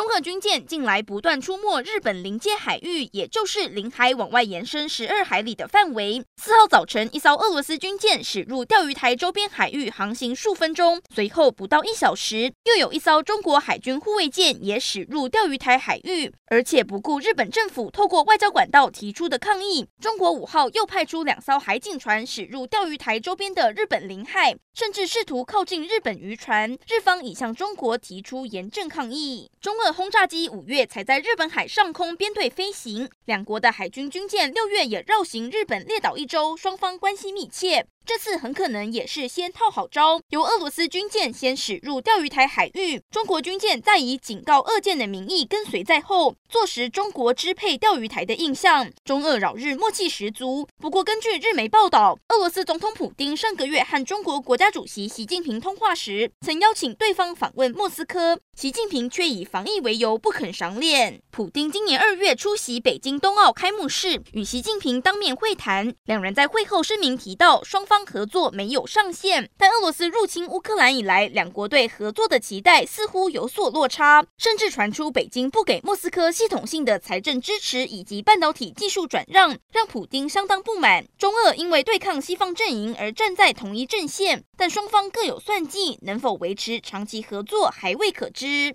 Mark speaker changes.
Speaker 1: 中俄军舰近来不断出没日本临界海域，也就是领海往外延伸十二海里的范围。四号早晨，一艘俄罗斯军舰驶入钓鱼台周边海域航行数分钟，随后不到一小时，又有一艘中国海军护卫舰也驶入钓鱼台海域，而且不顾日本政府透过外交管道提出的抗议，中国五号又派出两艘海警船驶入钓鱼台周边的日本领海，甚至试图靠近日本渔船，日方已向中国提出严正抗议。中俄轰炸机五月才在日本海上空编队飞行，两国的海军军舰六月也绕行日本列岛一周，双方关系密切。这次很可能也是先套好招，由俄罗斯军舰先驶入钓鱼台海域，中国军舰再以警告俄舰的名义跟随在后，坐实中国支配钓鱼台的印象。中俄扰日默契十足。不过，根据日媒报道，俄罗斯总统普丁上个月和中国国家主席习近平通话时，曾邀请对方访问莫斯科，习近平却以防疫为由不肯赏脸。普丁今年二月出席北京冬奥开幕式，与习近平当面会谈，两人在会后声明提到，双方。合作没有上限，但俄罗斯入侵乌克兰以来，两国对合作的期待似乎有所落差，甚至传出北京不给莫斯科系统性的财政支持以及半导体技术转让，让普丁相当不满。中俄因为对抗西方阵营而站在同一阵线，但双方各有算计，能否维持长期合作还未可知。